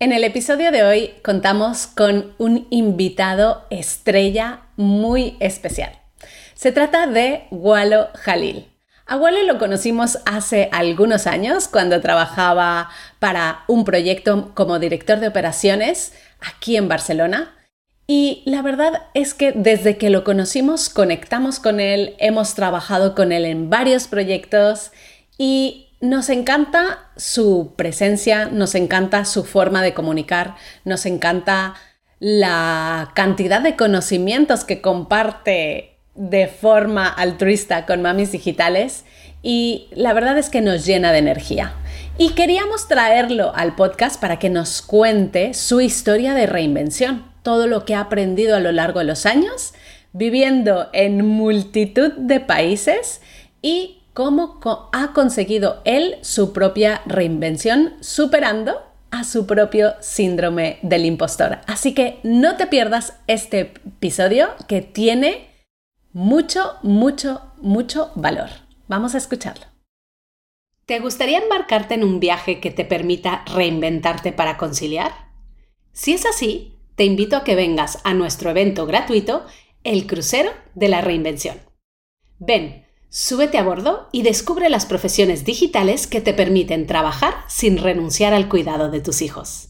En el episodio de hoy contamos con un invitado estrella muy especial. Se trata de Walo Jalil. A Walo lo conocimos hace algunos años cuando trabajaba para un proyecto como director de operaciones aquí en Barcelona. Y la verdad es que desde que lo conocimos conectamos con él, hemos trabajado con él en varios proyectos y nos encanta su presencia, nos encanta su forma de comunicar, nos encanta la cantidad de conocimientos que comparte de forma altruista con mamis digitales y la verdad es que nos llena de energía. Y queríamos traerlo al podcast para que nos cuente su historia de reinvención, todo lo que ha aprendido a lo largo de los años, viviendo en multitud de países y cómo ha conseguido él su propia reinvención superando a su propio síndrome del impostor. Así que no te pierdas este episodio que tiene mucho, mucho, mucho valor. Vamos a escucharlo. ¿Te gustaría embarcarte en un viaje que te permita reinventarte para conciliar? Si es así, te invito a que vengas a nuestro evento gratuito, El Crucero de la Reinvención. Ven, Súbete a bordo y descubre las profesiones digitales que te permiten trabajar sin renunciar al cuidado de tus hijos.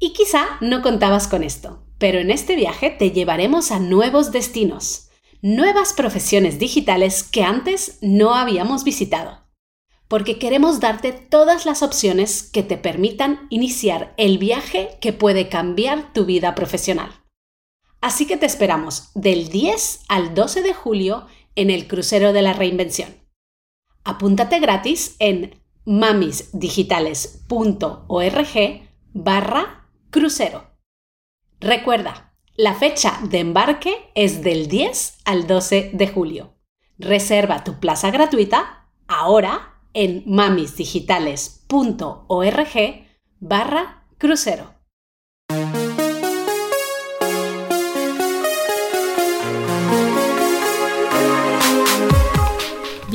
Y quizá no contabas con esto, pero en este viaje te llevaremos a nuevos destinos, nuevas profesiones digitales que antes no habíamos visitado, porque queremos darte todas las opciones que te permitan iniciar el viaje que puede cambiar tu vida profesional. Así que te esperamos del 10 al 12 de julio en el crucero de la reinvención. Apúntate gratis en mamisdigitales.org barra crucero. Recuerda, la fecha de embarque es del 10 al 12 de julio. Reserva tu plaza gratuita ahora en mamisdigitales.org barra crucero.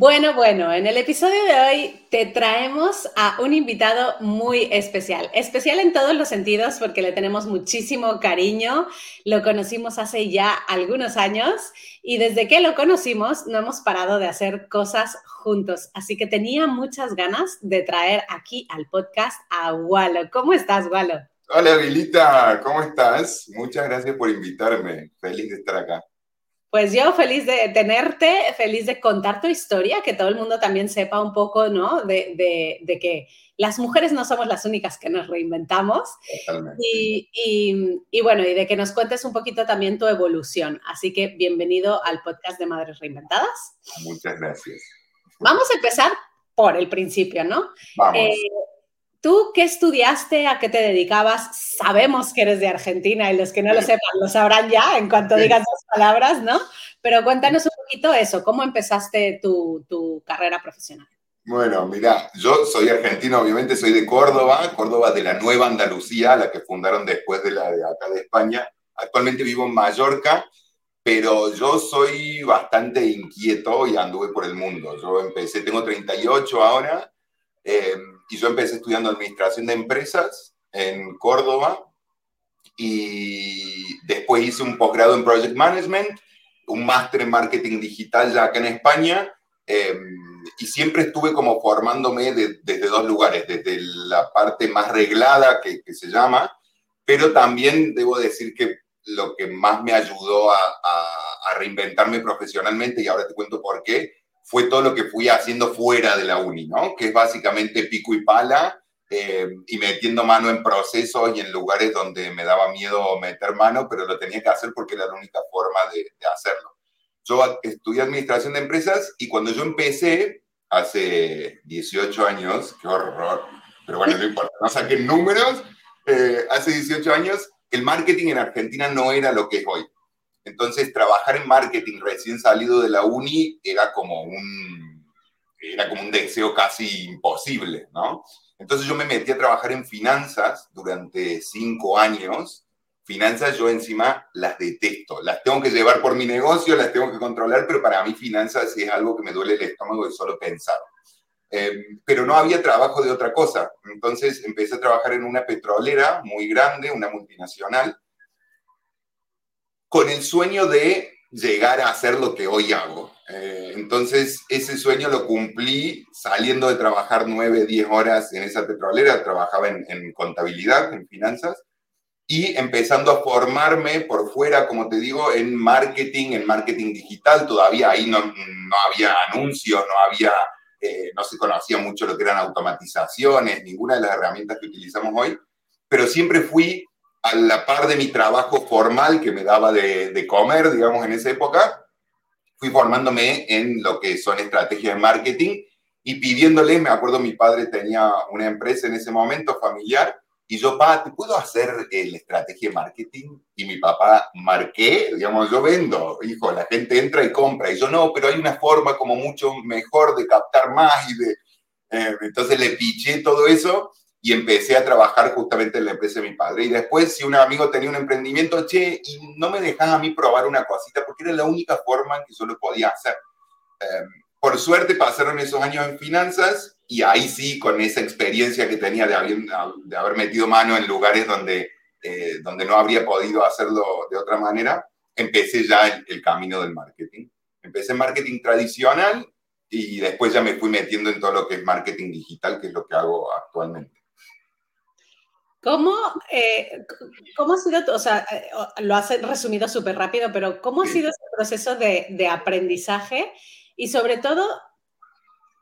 Bueno, bueno, en el episodio de hoy te traemos a un invitado muy especial. Especial en todos los sentidos porque le tenemos muchísimo cariño. Lo conocimos hace ya algunos años y desde que lo conocimos no hemos parado de hacer cosas juntos. Así que tenía muchas ganas de traer aquí al podcast a Walo. ¿Cómo estás, Walo? Hola, Vilita, ¿cómo estás? Muchas gracias por invitarme. Feliz de estar acá. Pues yo feliz de tenerte, feliz de contar tu historia, que todo el mundo también sepa un poco, ¿no? De, que las mujeres no somos las únicas que nos reinventamos. Y, y, bueno, y de que nos cuentes un poquito también tu evolución. Así que bienvenido al podcast de Madres Reinventadas. Muchas gracias. Vamos a empezar por el principio, ¿no? Vamos. Eh, ¿Tú qué estudiaste? ¿A qué te dedicabas? Sabemos que eres de Argentina y los que no lo sepan lo sabrán ya en cuanto digas dos palabras, ¿no? Pero cuéntanos un poquito eso, ¿cómo empezaste tu, carrera profesional? Bueno, mira, yo soy argentino, obviamente soy de Córdoba, Córdoba de la Nueva Andalucía, la que fundaron después de la de acá de España. Actualmente vivo en Mallorca, pero yo soy bastante inquieto y anduve por el mundo. Yo empecé, tengo 38 ahora, eh, y yo empecé estudiando administración de empresas en Córdoba y después hice un posgrado en Project Management, un máster en marketing digital ya acá en España em, y siempre estuve como formándome desde dos lugares, desde la parte más reglada que, que, se llama, pero también debo decir que lo que más me ayudó a, a, a reinventarme profesionalmente, y ahora te cuento por qué, fue todo lo que fui haciendo fuera de la uni, ¿no? Que es básicamente pico y pala eh, y metiendo mano en procesos y en lugares donde me daba miedo meter mano, pero lo tenía que hacer porque era la única forma de, hacerlo. Yo estudié administración de empresas y cuando yo empecé, hace 18 años, qué horror, pero bueno, no importa, no saqué números, eh, hace 18 años, el marketing en Argentina no era lo que es hoy. Entonces, trabajar en marketing recién salido de la uni era como un, era como un deseo casi imposible, ¿no? Entonces yo me metí a trabajar en finanzas durante cinco años. Finanzas yo encima las detesto, las tengo que llevar por mi negocio, las tengo que controlar, pero para mí finanzas es algo que me duele el estómago de solo pensar. Em, pero no había trabajo de otra cosa. Entonces empecé a trabajar en una petrolera muy grande, una multinacional, con el sueño de llegar a hacer lo que hoy hago. Eh, entonces, ese sueño lo cumplí saliendo de trabajar nueve, diez horas en esa petrolera, trabajaba en, contabilidad, en finanzas, y empezando a formarme por fuera, como te digo, en marketing, en marketing digital. Todavía ahí no, no había anuncios, no había, eh, no se conocía mucho lo que eran automatizaciones, ninguna de las herramientas que utilizamos hoy, pero siempre fui a la par de mi trabajo formal que me daba de, de comer, digamos, en esa época, fui formándome en lo que son estrategias de marketing y pidiéndole, me acuerdo mi padre tenía una empresa en ese momento familiar y yo, papá, ¿te puedo hacer la estrategia de marketing? Y mi papá, marqué, digamos, yo vendo, hijo, la gente entra y compra. Y yo, no, pero hay una forma como mucho mejor de captar más y de... Eh, entonces le piché todo eso y empecé a trabajar justamente en la empresa de mi padre. Y después, si un amigo tenía un emprendimiento, che, y no me dejaba a mí probar una cosita, porque era la única forma en que yo lo podía hacer. Em, por suerte pasaron esos años en finanzas y ahí sí, con esa experiencia que tenía de haber, de haber metido mano en lugares donde, eh, donde no habría podido hacerlo de otra manera, empecé ya el, el camino del marketing. Empecé en marketing tradicional y después ya me fui metiendo en todo lo que es marketing digital, que es lo que hago actualmente. ¿Cómo, eh, ¿Cómo ha sido, o sea, eh, lo has resumido súper rápido, pero cómo ha sido ese proceso de, de, aprendizaje y sobre todo,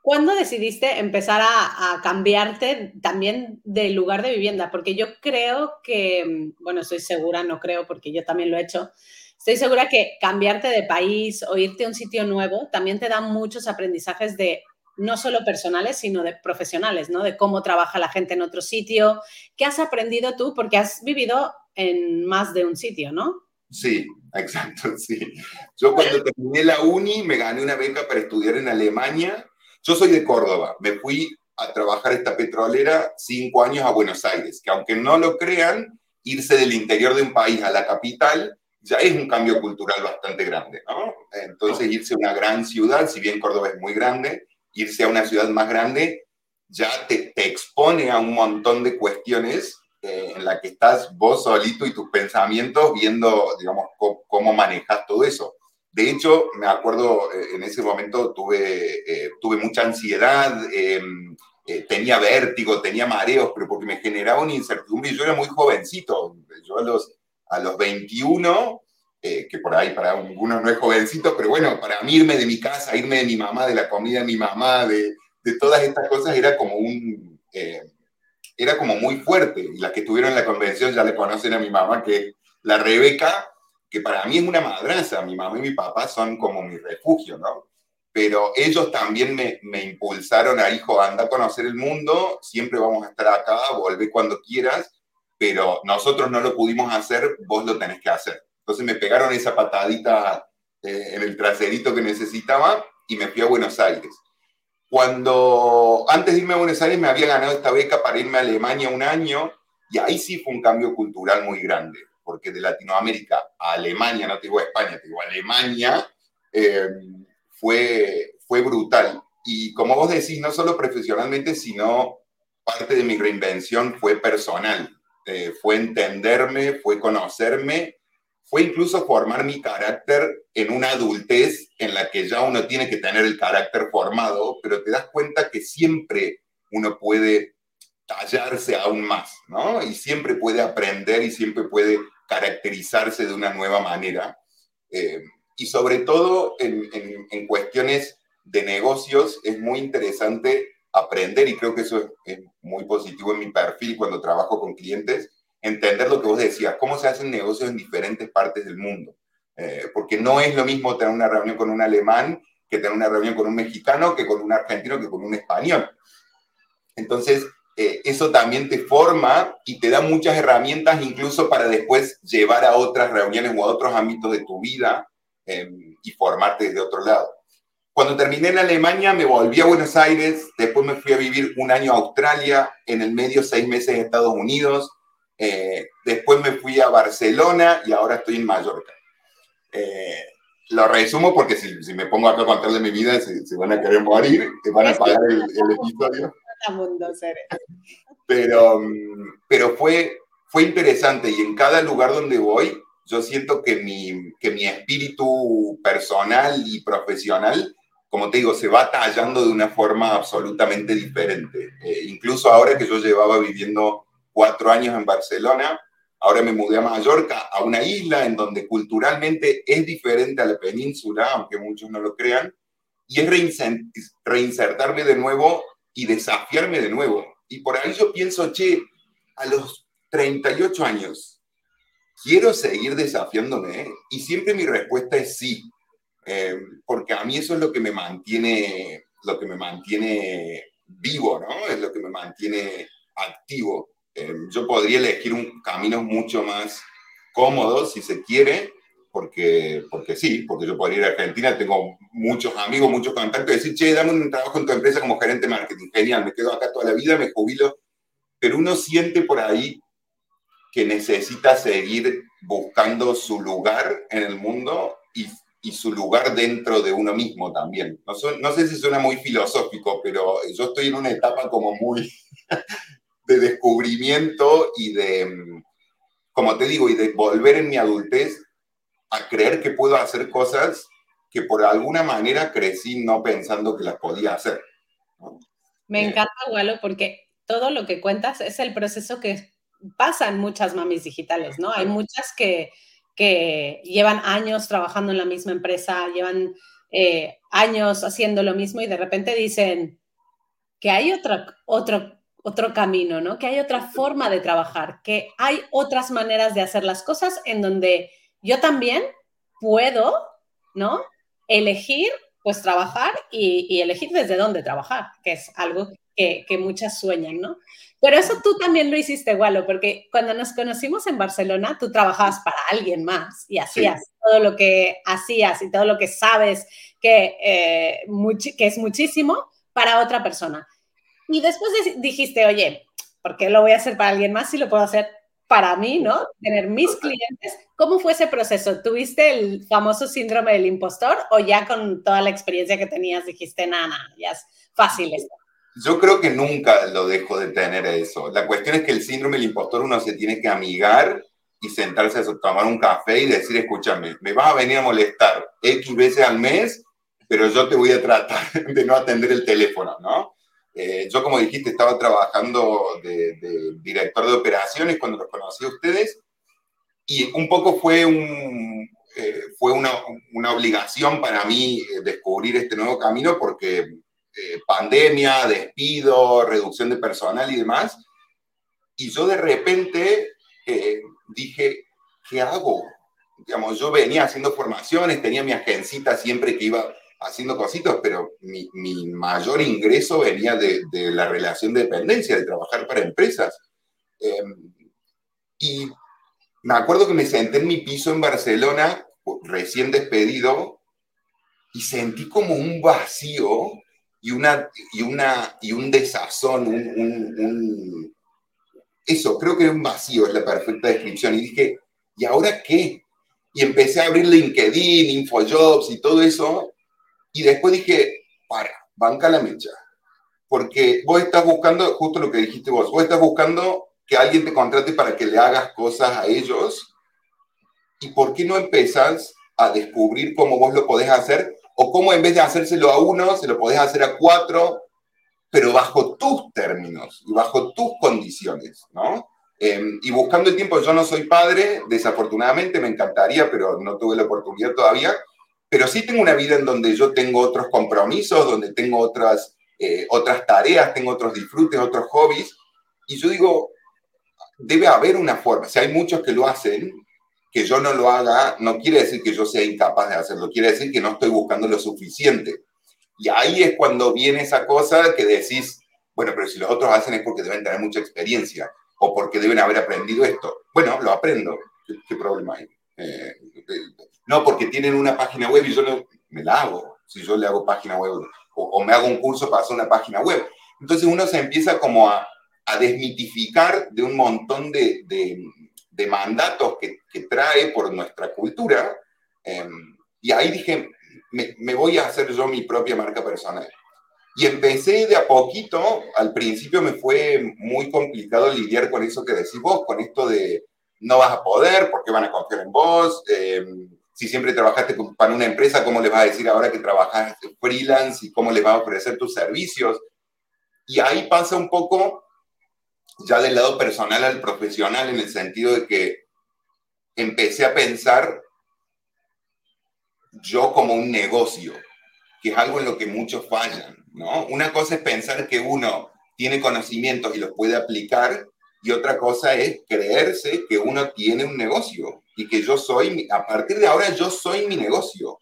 ¿cuándo decidiste empezar a, a, cambiarte también de lugar de vivienda? Porque yo creo que, bueno, estoy segura, no creo, porque yo también lo he hecho, estoy segura que cambiarte de país o irte a un sitio nuevo también te da muchos aprendizajes de no solo personales, sino de profesionales, ¿no? De cómo trabaja la gente en otro sitio. ¿Qué has aprendido tú? Porque has vivido en más de un sitio, ¿no? Sí, exacto, sí. Yo cuando terminé la uni me gané una beca para estudiar en Alemania. Yo soy de Córdoba, me fui a trabajar esta petrolera cinco años a Buenos Aires, que aunque no lo crean, irse del interior de un país a la capital ya es un cambio cultural bastante grande, ¿no? Entonces irse a una gran ciudad, si bien Córdoba es muy grande, irse a una ciudad más grande ya te, te expone a un montón de cuestiones eh, en la que estás vos solito y tus pensamientos viendo, digamos, cómo, manejas todo eso. De hecho, me acuerdo, eh, en ese momento tuve, eh, tuve mucha ansiedad, em, tenía vértigo, tenía mareos, pero porque me generaba una incertidumbre y yo era muy jovencito. Yo a los, a los 21 eh, que por ahí para uno no es jovencito, pero bueno, para mí irme de mi casa, irme de mi mamá, de la comida de mi mamá, de, de todas estas cosas, era como un... Eh, era como muy fuerte. Y las que estuvieron en la convención ya le conocen a mi mamá, que la Rebeca, que para mí es una madraza, mi mamá y mi papá son como mi refugio, ¿no? Pero ellos también me, me impulsaron a, hijo, anda a conocer el mundo, siempre vamos a estar acá, vuelve cuando quieras, pero nosotros no lo pudimos hacer, vos lo tenés que hacer. Entonces me pegaron esa patadita eh, en el traserito que necesitaba y me fui a Buenos Aires. Cuando antes de irme a Buenos Aires me había ganado esta beca para irme a Alemania un año y ahí sí fue un cambio cultural muy grande, porque de Latinoamérica a Alemania, no te digo a España, te digo Alemania, eh, fue, fue brutal. Y como vos decís, no solo profesionalmente, sino parte de mi reinvención fue personal. Eh, fue entenderme, fue conocerme fue incluso formar mi carácter en una adultez en la que ya uno tiene que tener el carácter formado, pero te das cuenta que siempre uno puede tallarse aún más, ¿no? Y siempre puede aprender y siempre puede caracterizarse de una nueva manera. Eh, y sobre todo en, en, cuestiones de negocios es muy interesante aprender y creo que eso es, es muy positivo en mi perfil cuando trabajo con clientes, entender lo que vos decías, cómo se hacen negocios en diferentes partes del mundo. Eh, porque no es lo mismo tener una reunión con un alemán que tener una reunión con un mexicano, que con un argentino, que con un español. Entonces, eh, eso también te forma y te da muchas herramientas incluso para después llevar a otras reuniones o a otros ámbitos de tu vida eh, y formarte desde otro lado. Cuando terminé en Alemania me volví a Buenos Aires, después me fui a vivir un año a Australia, en el medio seis meses en Estados Unidos, eh, después me fui a Barcelona y ahora estoy en Mallorca. Eh, lo resumo porque si, si, me pongo acá a contar de mi vida se, van a querer morir, se van a pagar el, el episodio. Pero, pero fue, fue interesante y en cada lugar donde voy yo siento que mi, que mi espíritu personal y profesional como te digo, se va tallando de una forma absolutamente diferente. Eh, incluso ahora que yo llevaba viviendo cuatro años en Barcelona, ahora me mudé a Mallorca, a una isla en donde culturalmente es diferente a la península, aunque muchos no lo crean, y es reinsertarme de nuevo y desafiarme de nuevo. Y por ahí yo pienso, che, a los 38 años, ¿quiero seguir desafiándome? Y siempre mi respuesta es sí. Eh, porque a mí eso es lo que me mantiene, lo que me mantiene vivo, ¿no? Es lo que me mantiene activo. Eh, yo podría elegir un camino mucho más cómodo, si se quiere, porque, porque sí, porque yo podría ir a Argentina, tengo muchos amigos, muchos contactos, decir, che, dame un trabajo en tu empresa como gerente de marketing, genial, me quedo acá toda la vida, me jubilo, pero uno siente por ahí que necesita seguir buscando su lugar en el mundo y y su lugar dentro de uno mismo también. No, no, sé si suena muy filosófico, pero yo estoy en una etapa como muy de descubrimiento y de, como te digo, y de volver en mi adultez a creer que puedo hacer cosas que por alguna manera crecí no pensando que las podía hacer. Me eh, encanta, Walo, porque todo lo que cuentas es el proceso que pasa en muchas mamis digitales, ¿no? Hay muchas que que llevan años trabajando en la misma empresa, llevan eh, años haciendo lo mismo y de repente dicen que hay otro, otro, otro camino, ¿no? Que hay otra forma de trabajar, que hay otras maneras de hacer las cosas en donde yo también puedo, ¿no? Elegir, pues trabajar y, elegir desde dónde trabajar, que es algo que, que muchas sueñan, ¿no? Pero eso tú también lo hiciste, Gualo, porque cuando nos conocimos en Barcelona, tú trabajabas para alguien más y hacías todo lo que hacías y todo lo que sabes que, eh, que es muchísimo para otra persona. Y después dijiste, oye, ¿por qué lo voy a hacer para alguien más si lo puedo hacer para mí, ¿no? Tener mis clientes. ¿Cómo fue ese proceso? ¿Tuviste el famoso síndrome del impostor o ya con toda la experiencia que tenías dijiste, nada, ya es fácil esto? Yo creo que nunca lo dejo de tener eso. La cuestión es que el síndrome del impostor uno se tiene que amigar y sentarse a tomar un café y decir, escúchame, me vas a venir a molestar X veces al mes, pero yo te voy a tratar de no atender el teléfono, ¿no? Eh, yo, como dijiste, estaba trabajando de, director de operaciones cuando los conocí a ustedes y un poco fue, eh, fue una, obligación para mí eh, descubrir este nuevo camino porque pandemia, despido, reducción de personal y demás. Y yo de repente dije, ¿qué hago? Digamos, yo venía haciendo formaciones, tenía mi agencita siempre que iba haciendo cositas, pero mi, mayor ingreso venía de, la relación de dependencia, de trabajar para empresas. Em, y me acuerdo que me senté en mi piso en Barcelona, recién despedido, y sentí como un vacío y, una, y, una, y un desazón, un, eso, creo que un vacío es la perfecta descripción. Y dije, ¿y ahora qué? Y empecé a abrir LinkedIn, InfoJobs y todo eso. Y después dije, para, banca la mecha. Porque vos estás buscando, justo lo que dijiste vos, vos estás buscando que alguien te contrate para que le hagas cosas a ellos. ¿Y por qué no empezás a descubrir cómo vos lo podés hacer o cómo en vez de hacérselo a uno, se lo podés hacer a cuatro, pero bajo tus términos y bajo tus condiciones, ¿no? Em, y buscando el tiempo, yo no soy padre, desafortunadamente me encantaría, pero no tuve la oportunidad todavía, pero sí tengo una vida en donde yo tengo otros compromisos, donde tengo otras, eh, otras tareas, tengo otros disfrutes, otros hobbies, y yo digo, debe haber una forma, si hay muchos que lo hacen, que yo no lo haga no quiere decir que yo sea incapaz de hacerlo, quiere decir que no estoy buscando lo suficiente. Y ahí es cuando viene esa cosa que decís, bueno, pero si los otros hacen es porque deben tener mucha experiencia o porque deben haber aprendido esto. Bueno, lo aprendo. ¿Qué, problema hay? No, porque tienen una página web y yo no, me la hago. si yo le hago página web o, me hago un curso para hacer una página web. Entonces uno se empieza como a, desmitificar de un montón de, mandatos que, que, trae por nuestra cultura. Em, y ahí dije, me, me voy a hacer yo mi propia marca personal. Y empecé de a poquito, al principio me fue muy complicado lidiar con eso que decís vos, con esto de no vas a poder, ¿por qué van a confiar en vos? Em, si siempre trabajaste para una empresa, ¿cómo les vas a decir ahora que trabajas freelance y cómo les vas a ofrecer tus servicios? Y ahí pasa un poco ya del lado personal al profesional en el sentido de que empecé a pensar yo como un negocio, que es algo en lo que muchos fallan, ¿no? Una cosa es pensar que uno tiene conocimientos y los puede aplicar y otra cosa es creerse que uno tiene un negocio y que yo soy, a partir de ahora yo soy mi negocio.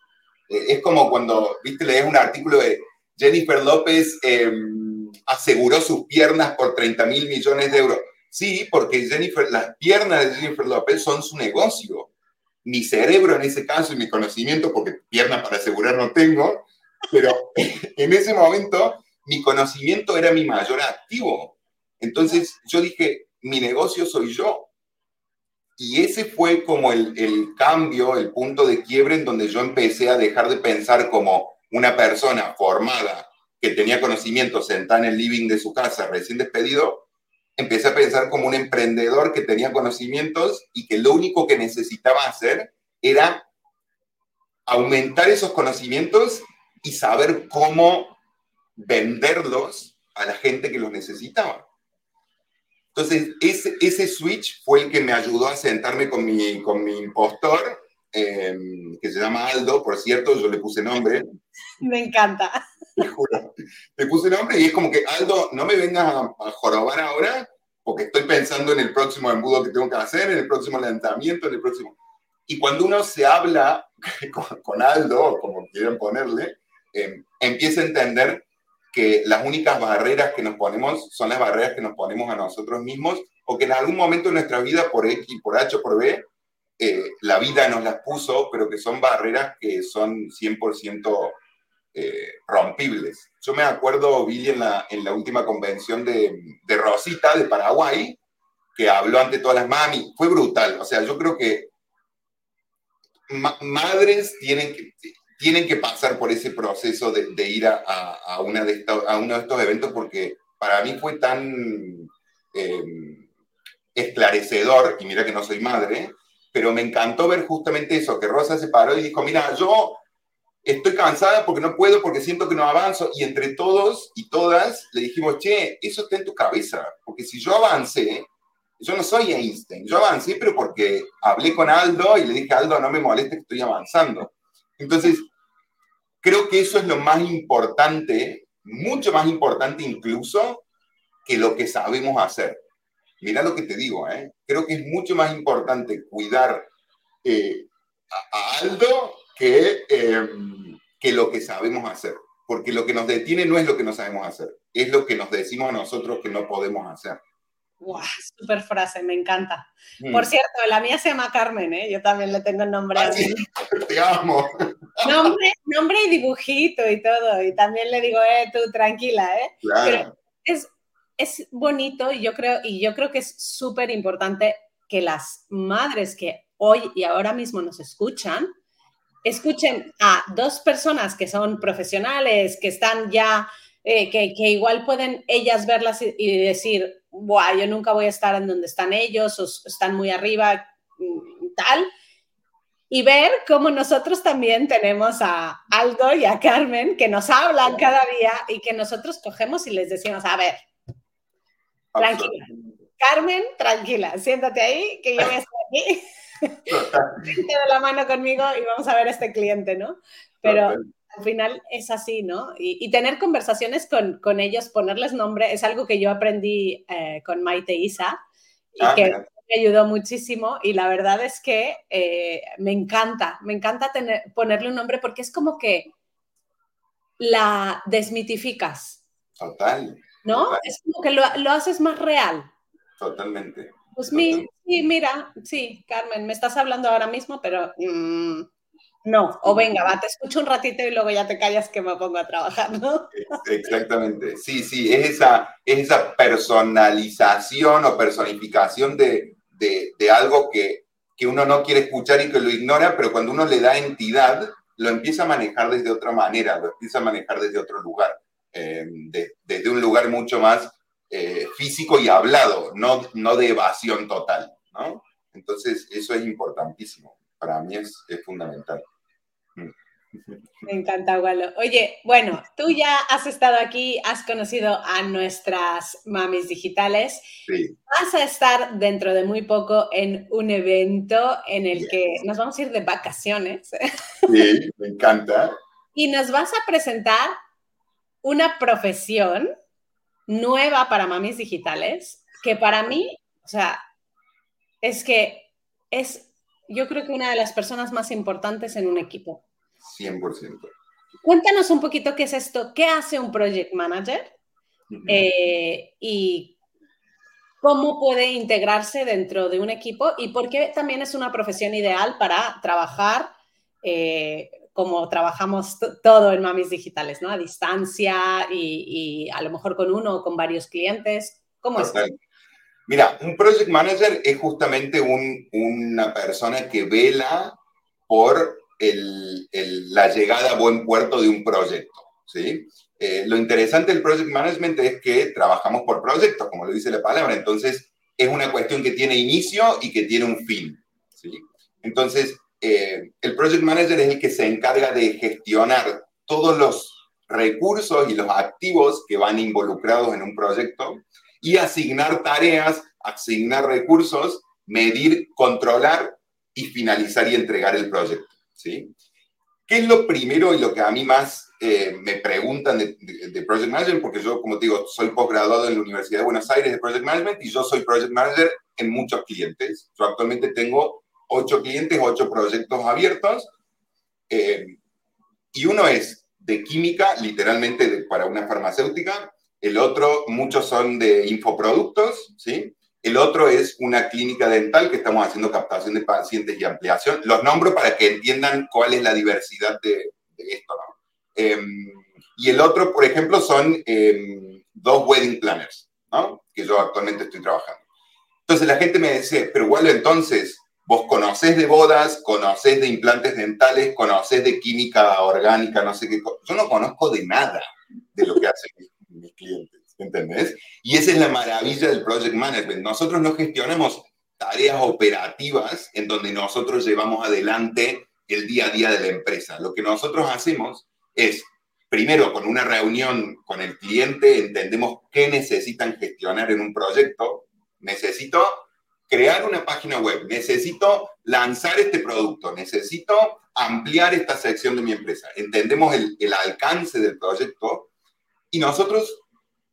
Eh, es como cuando, viste, lees un artículo de Jennifer López em, aseguró sus piernas por 30 mil millones de euros. Sí, porque Jennifer, las piernas de Jennifer López son su negocio. Mi cerebro en ese caso y mi conocimiento, porque piernas para asegurar no tengo, pero en ese momento mi conocimiento era mi mayor activo. Entonces yo dije, mi negocio soy yo. Y ese fue como el, el, cambio, el punto de quiebre en donde yo empecé a dejar de pensar como una persona formada que tenía conocimiento sentada en el living de su casa recién despedido, empecé a pensar como un emprendedor que tenía conocimientos y que lo único que necesitaba hacer era aumentar esos conocimientos y saber cómo venderlos a la gente que los necesitaba. Entonces, ese, ese switch fue el que me ayudó a sentarme con mi, con mi impostor, em, que se llama Aldo, por cierto, yo le puse nombre. Me encanta. Le puse nombre y es como que, Aldo, no me vengas a, a, jorobar ahora, porque estoy pensando en el próximo embudo que tengo que hacer, en el próximo lanzamiento, en el próximo... Y cuando uno se habla con, con Aldo, como quieran ponerle, eh, empieza a entender que las únicas barreras que nos ponemos son las barreras que nos ponemos a nosotros mismos o que en algún momento de nuestra vida, por X, por H por B, eh, la vida nos las puso, pero que son barreras que son 100% eh, rompibles. Yo me acuerdo, Billy, en la, en la última convención de, de Rosita, de Paraguay, que habló ante todas las mami, fue brutal. O sea, yo creo que madres tienen que, tienen que pasar por ese proceso de, ir a, a, una de a uno de estos eventos porque para mí fue tan em, esclarecedor, y mira que no soy madre, pero me encantó ver justamente eso, que Rosa se paró y dijo, mira, yo estoy cansada porque no puedo, porque siento que no avanzo, y entre todos y todas le dijimos, che, eso está en tu cabeza, porque si yo avancé, yo no soy Einstein, yo avancé, pero porque hablé con Aldo y le dije, Aldo, no me moleste que estoy avanzando. Entonces, creo que eso es lo más importante, mucho más importante incluso que lo que sabemos hacer. Mira lo que te digo, ¿eh? creo que es mucho más importante cuidar eh, a Aldo que, em, que lo que sabemos hacer. Porque lo que nos detiene no es lo que no sabemos hacer, es lo que nos decimos a nosotros que no podemos hacer. Super frase, me encanta. Mm. Por cierto, la mía se llama Carmen, ¿eh? Yo también le tengo el nombre a mí. Te amo. Nombre, nombre y dibujito y todo. Y también le digo, eh, tú tranquila, ¿eh? Claro. es, es bonito y yo creo, y yo creo que es súper importante que las madres que hoy y ahora mismo nos escuchan, escuchen a dos personas que son profesionales, que están ya, eh, que, que, igual pueden ellas verlas y, y decir, Buah, yo nunca voy a estar en donde están ellos o están muy arriba, mm, tal. Y ver cómo nosotros también tenemos a Aldo y a Carmen que nos hablan cada día y que nosotros cogemos y les decimos, a ver, tranquila. Carmen, tranquila, siéntate ahí, que yo voy a estar aquí. de la mano conmigo y vamos a ver a este cliente, ¿no? Pero al final es así, ¿no? Y, tener conversaciones con, con, ellos, ponerles nombre, es algo que yo aprendí eh, con Maite Isa y ah, que me ayudó muchísimo. Y la verdad es que eh, me encanta, me encanta tener, ponerle un nombre porque es como que la desmitificas. Total. ¿No? Es como que lo, lo, haces más real. Totalmente. Pues Mi, sí, mira, sí, Carmen, me estás hablando ahora mismo, pero... Mmm, No, o venga, va, te escucho un ratito y luego ya te callas que me pongo a trabajar, ¿no? Exactamente, sí, sí, es esa, esa personalización o personificación de, de, algo que, que uno no quiere escuchar y que lo ignora, pero cuando uno le da entidad, lo empieza a manejar desde otra manera, lo empieza a manejar desde otro lugar, eh, desde un lugar mucho más eh, físico y hablado, no, no de evasión total, ¿no? Entonces, eso es importantísimo, para mí es, es fundamental. Me encanta, Walo. Oye, bueno, tú ya has estado aquí, has conocido a nuestras mamis digitales. Sí. Vas a estar dentro de muy poco en un evento en el que nos vamos a ir de vacaciones. Sí, me encanta. Y nos vas a presentar una profesión nueva para mamis digitales que para mí, o sea, es que es, yo creo que una de las personas más importantes en un equipo. 100%. Cuéntanos un poquito qué es esto, qué hace un project manager eh, y cómo puede integrarse dentro de un equipo y por qué también es una profesión ideal para trabajar eh, como trabajamos todo en Mamis Digitales, ¿no? A distancia y, a lo mejor con uno o con varios clientes. ¿Cómo es? Mira, un project manager es justamente una persona que vela por la llegada a buen puerto de un proyecto, ¿sí? Eh, lo interesante del project management es que trabajamos por proyectos, como lo dice la palabra, entonces es una cuestión que tiene inicio y que tiene un fin, ¿sí? Entonces, eh, el project manager es el que se encarga de gestionar todos los recursos y los activos que van involucrados en un proyecto y asignar tareas, asignar recursos, medir, controlar y finalizar y entregar el proyecto. ¿Sí? ¿Qué es lo primero y lo que a mí más eh, me preguntan de, Project Management? Porque yo, como te digo, soy posgraduado en la Universidad de Buenos Aires de Project Management y yo soy Project Manager en muchos clientes. Yo actualmente tengo ocho clientes, ocho proyectos abiertos. Eh, y uno es de química, literalmente para una farmacéutica. El otro, muchos son de infoproductos, ¿sí? El otro es una clínica dental que estamos haciendo captación de pacientes y ampliación. Los nombro para que entiendan cuál es la diversidad de, esto. ¿no? Em, y el otro, por ejemplo, son em, dos wedding planners, ¿no? que yo actualmente estoy trabajando. Entonces la gente me dice, pero igual entonces, vos conocés de bodas, conocés de implantes dentales, conocés de química orgánica, no sé qué. Yo no conozco de nada de lo que hacen mis clientes. ¿Entendés? Y esa es la maravilla del project management. Nosotros no gestionamos tareas operativas en donde nosotros llevamos adelante el día a día de la empresa. Lo que nosotros hacemos es, primero, con una reunión con el cliente, entendemos qué necesitan gestionar en un proyecto. Necesito crear una página web, necesito lanzar este producto, necesito ampliar esta sección de mi empresa. Entendemos el, el alcance del proyecto y nosotros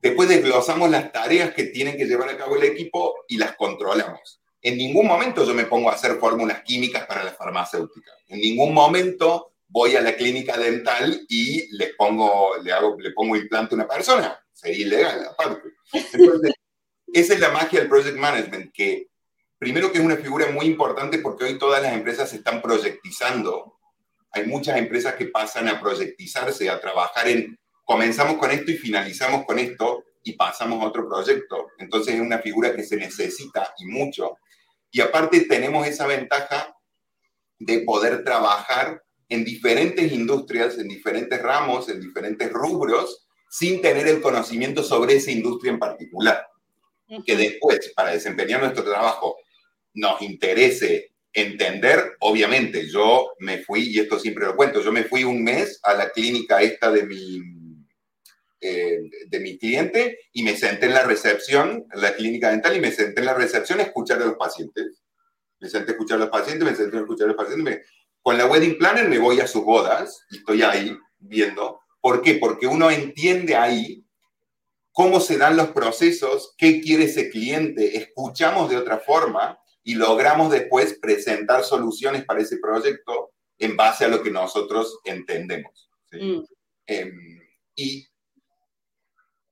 Después desglosamos las tareas que tienen que llevar a cabo el equipo y las controlamos. En ningún momento yo me pongo a hacer fórmulas químicas para la farmacéutica. En ningún momento voy a la clínica dental y le pongo, le hago, le pongo implante a una persona. Sería ilegal, aparte. Entonces, esa es la magia del project management, que primero que es una figura muy importante porque hoy todas las empresas se están proyectizando. Hay muchas empresas que pasan a proyectizarse, a trabajar en comenzamos con esto y finalizamos con esto y pasamos a otro proyecto. Entonces es una figura que se necesita y mucho. Y aparte tenemos esa ventaja de poder trabajar en diferentes industrias, en diferentes ramos, en diferentes rubros, sin tener el conocimiento sobre esa industria en particular. Que después, para desempeñar nuestro trabajo, nos interese entender, obviamente, yo me fui, y esto siempre lo cuento, yo me fui un mes a la clínica esta de mi eh, de mi cliente y me senté en la recepción, en la clínica dental, y me senté en la recepción a escuchar a los pacientes. Me senté a escuchar a los pacientes, me senté a escuchar a los pacientes. con la wedding planner me voy a sus bodas y estoy ahí viendo. ¿Por qué? Porque uno entiende ahí cómo se dan los procesos, qué quiere ese cliente, escuchamos de otra forma y logramos después presentar soluciones para ese proyecto en base a lo que nosotros entendemos. ¿sí? Mm. Em, y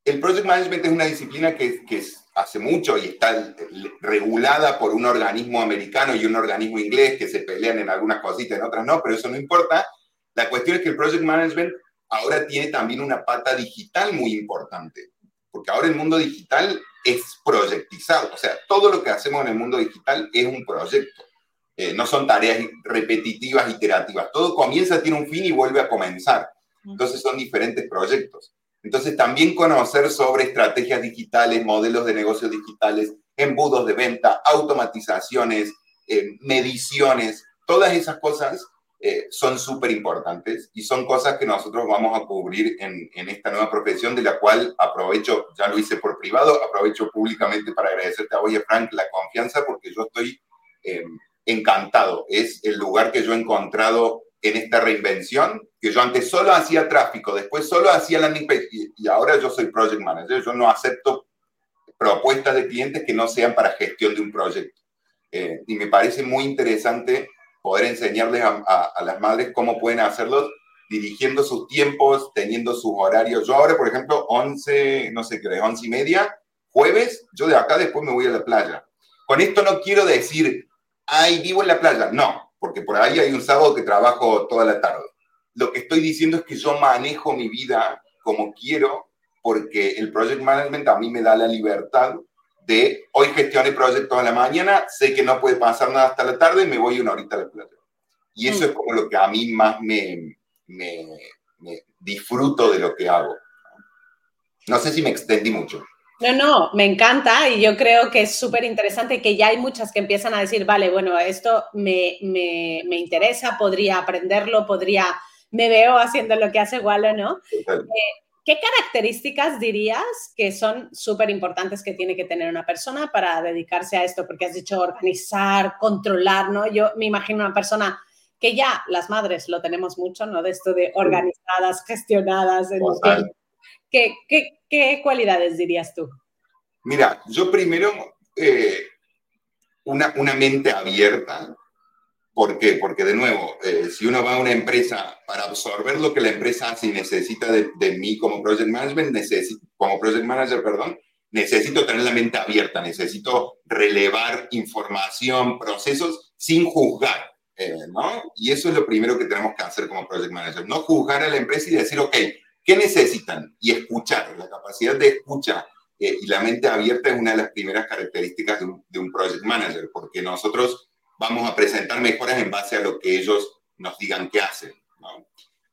el project management es una disciplina que, que hace mucho y está regulada por un organismo americano y un organismo inglés que se pelean en algunas cositas, en otras no, pero eso no importa. La cuestión es que el project management ahora tiene también una pata digital muy importante, porque ahora el mundo digital es proyectizado, o sea, todo lo que hacemos en el mundo digital es un proyecto. Eh, no son tareas repetitivas, iterativas. Todo comienza, tiene un fin y vuelve a comenzar. Entonces son diferentes proyectos. Entonces también conocer sobre estrategias digitales, modelos de negocios digitales, embudos de venta, automatizaciones, eh, mediciones, todas esas cosas eh, son súper importantes y son cosas que nosotros vamos a cubrir en, en, esta nueva profesión, de la cual aprovecho, ya lo hice por privado, aprovecho públicamente para agradecerte a vos Frank la confianza porque yo estoy encantado. Es el lugar que yo he encontrado en esta reinvención, que yo antes solo hacía tráfico, después solo hacía landing page y, ahora yo soy project manager. Yo no acepto propuestas de clientes que no sean para gestión de un proyecto. Eh, y me parece muy interesante poder enseñarles a, las madres cómo pueden hacerlo dirigiendo sus tiempos, teniendo sus horarios. Yo ahora, por ejemplo, 11, no sé qué, 11 y media, jueves, yo de acá después me voy a la playa. Con esto no quiero decir, ay, vivo en la playa. No, porque por ahí hay un sábado que trabajo toda la tarde. Lo que estoy diciendo es que yo manejo mi vida como quiero, porque el project management a mí me da la libertad de hoy gestioné proyectos a la mañana, sé que no puede pasar nada hasta la tarde, me voy una horita a la playa. Y eso mm. es como lo que a mí más me, me, me disfruto de lo que hago. No sé si me extendí mucho. No, no, me encanta y yo creo que es súper interesante que ya hay muchas que empiezan a decir, vale, bueno, esto me, me, me interesa, podría aprenderlo, podría, me veo haciendo lo que hace Wallo, ¿no? Eh, ¿Qué características dirías que son súper importantes que tiene que tener una persona para dedicarse a esto? Porque has dicho organizar, controlar, ¿no? Yo me imagino una persona que ya las madres lo tenemos mucho, ¿no? De esto de organizadas, gestionadas, en ¿Qué, qué, qué cualidades dirías tú? Mira, yo primero, eh, una, una, mente abierta. ¿Por qué? Porque de nuevo, eh, si uno va a una empresa para absorber lo que la empresa hace y necesita de, de mí como project management, necesito, como project manager, perdón, necesito tener la mente abierta, necesito relevar información, procesos sin juzgar. Eh, ¿no? Y eso es lo primero que tenemos que hacer como project manager, no juzgar a la empresa y decir, ok, ¿Qué necesitan? Y escuchar. La capacidad de escucha eh, y la mente abierta es una de las primeras características de un, project manager, porque nosotros vamos a presentar mejoras en base a lo que ellos nos digan que hacen.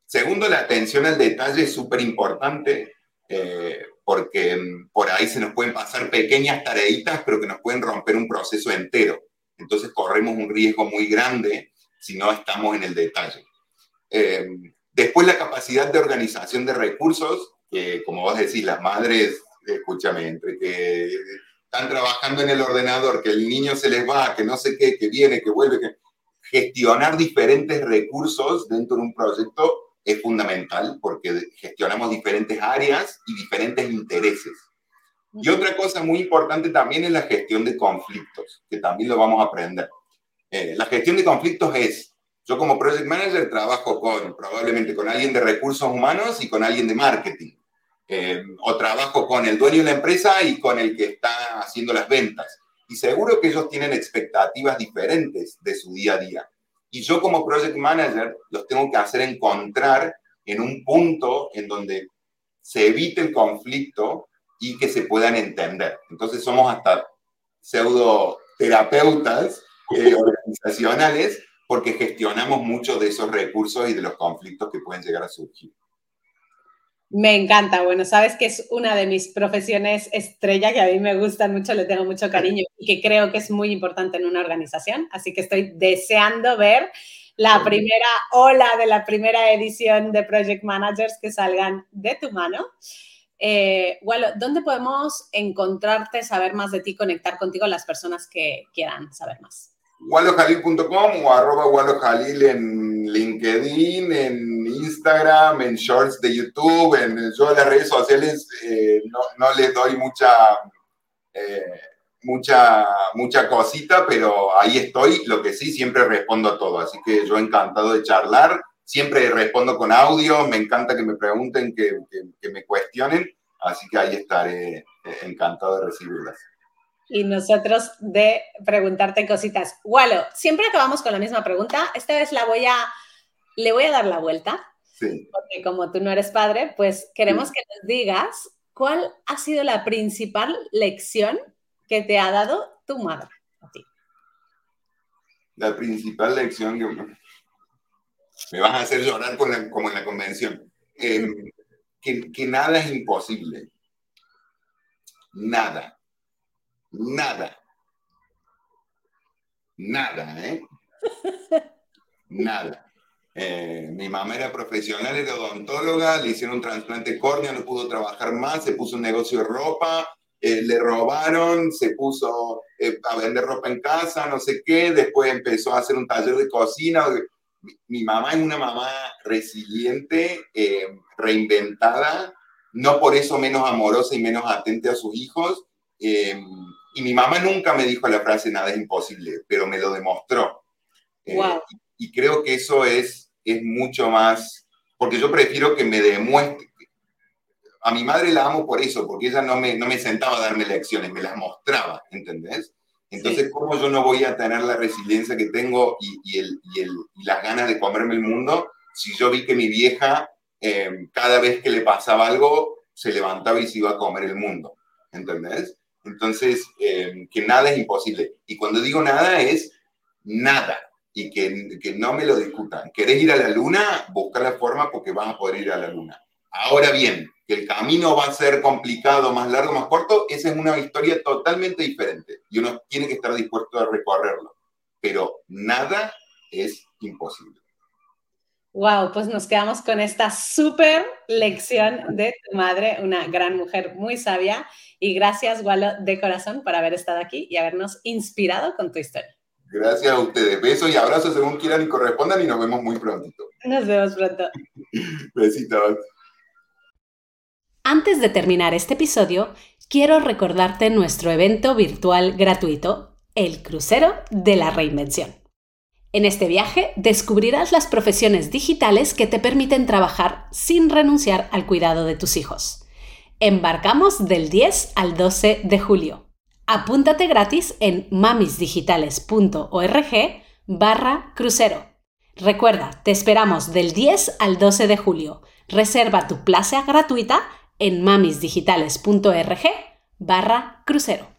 Segundo, la atención al detalle es súper importante. Eh, porque mm, por ahí se nos pueden pasar pequeñas tareitas, pero que nos pueden romper un proceso entero. Entonces corremos un riesgo muy grande si no estamos en el detalle. Eh, Después la capacidad de organización de recursos, que como vos decís, las madres, escúchame, entre que están trabajando en el ordenador, que el niño se les va, que no sé qué, que viene, que vuelve, que gestionar diferentes recursos dentro de un proyecto es fundamental porque gestionamos diferentes áreas y diferentes intereses. Y otra cosa muy importante también es la gestión de conflictos, que también lo vamos a aprender. Eh, la gestión de conflictos es yo como project manager trabajo con probablemente con alguien de recursos humanos y con alguien de marketing. Eh, o trabajo con el dueño de la empresa y con el que está haciendo las ventas. Y seguro que ellos tienen expectativas diferentes de su día a día. Y yo como project manager los tengo que hacer encontrar en un punto en donde se evite el conflicto y que se puedan entender. Entonces somos hasta pseudo terapeutas eh, organizacionales porque gestionamos mucho de esos recursos y de los conflictos que pueden llegar a surgir. Me encanta, bueno, sabes que es una de mis profesiones estrella que a mí me gustan mucho, le tengo mucho cariño y que creo que es muy importante en una organización, así que estoy deseando ver la primera ola de la primera edición de Project Managers que salgan de tu mano. Eh, bueno, ¿dónde podemos encontrarte, saber más de ti, conectar contigo las personas que quieran saber más? wallojalil.com o arroba wallojalil en LinkedIn, en Instagram, en Shorts de YouTube, en yo las redes sociales eh, no, no, les doy mucha, eh, mucha, mucha cosita, pero ahí estoy. Lo que sí, siempre respondo a todo. Así que yo encantado de charlar. Siempre respondo con audio. Me encanta que me pregunten, que, que, que me cuestionen. Así que ahí estaré eh, encantado de recibirlas. Y nosotros de preguntarte cositas. Walo, siempre acabamos con la misma pregunta. Esta vez la voy a, le voy a dar la vuelta. Sí. Porque como tú no eres padre, pues queremos que nos digas cuál ha sido la principal lección que te ha dado tu madre a ti. La principal lección que me vas a hacer llorar como en la convención. Em, que, nada es imposible. Nada. Nada. Nada, ¿eh? Nada. Eh, mi mamá era profesional, era odontóloga, le hicieron un trasplante córnea, no pudo trabajar más, se puso un negocio de ropa, eh, le robaron, se puso eh, a vender ropa en casa, no sé qué, después empezó a hacer un taller de cocina mi, mamá es una mamá resiliente, eh, reinventada, no por eso menos amorosa y menos atenta a sus hijos. Eh, y mi mamá nunca me dijo la frase nada es imposible, pero me lo demostró. Eh, y, creo que eso es, es mucho más, porque yo prefiero que me demuestre. A mi madre la amo por eso, porque ella no me, no me sentaba a darme lecciones, me las mostraba, ¿entendés? Entonces, ¿cómo yo no voy a tener la resiliencia que tengo y, el, y, las ganas de comerme el mundo si yo vi que mi vieja, em, cada vez que le pasaba algo, se levantaba y se iba a comer el mundo? ¿Entendés? Entonces, em, que nada es imposible. Y cuando digo nada es nada. Y que, que no me lo discutan. ¿Querés ir a la luna? Busca la forma porque vas a poder ir a la luna. Ahora bien, que el camino va a ser complicado, más largo, más corto, esa es una historia totalmente diferente y uno tiene que estar dispuesto a recorrerlo. Pero nada es imposible. Wow, pues nos quedamos con esta súper lección de tu madre, una gran mujer muy sabia. Y gracias, Walo, de corazón, por haber estado aquí y habernos inspirado con tu historia. Gracias a ustedes. Besos y abrazos según quieran y correspondan y nos vemos muy prontito. Nos vemos pronto. Besitos. Antes de terminar este episodio, quiero recordarte nuestro evento virtual gratuito, el Crucero de la Reinvención. En este viaje descubrirás las profesiones digitales que te permiten trabajar sin renunciar al cuidado de tus hijos. Embarcamos del 10 al 12 de julio. Apúntate gratis en mamisdigitales.org barra crucero. Recuerda, te esperamos del 10 al 12 de julio. Reserva tu plaza gratuita en mamisdigitales.org barra crucero.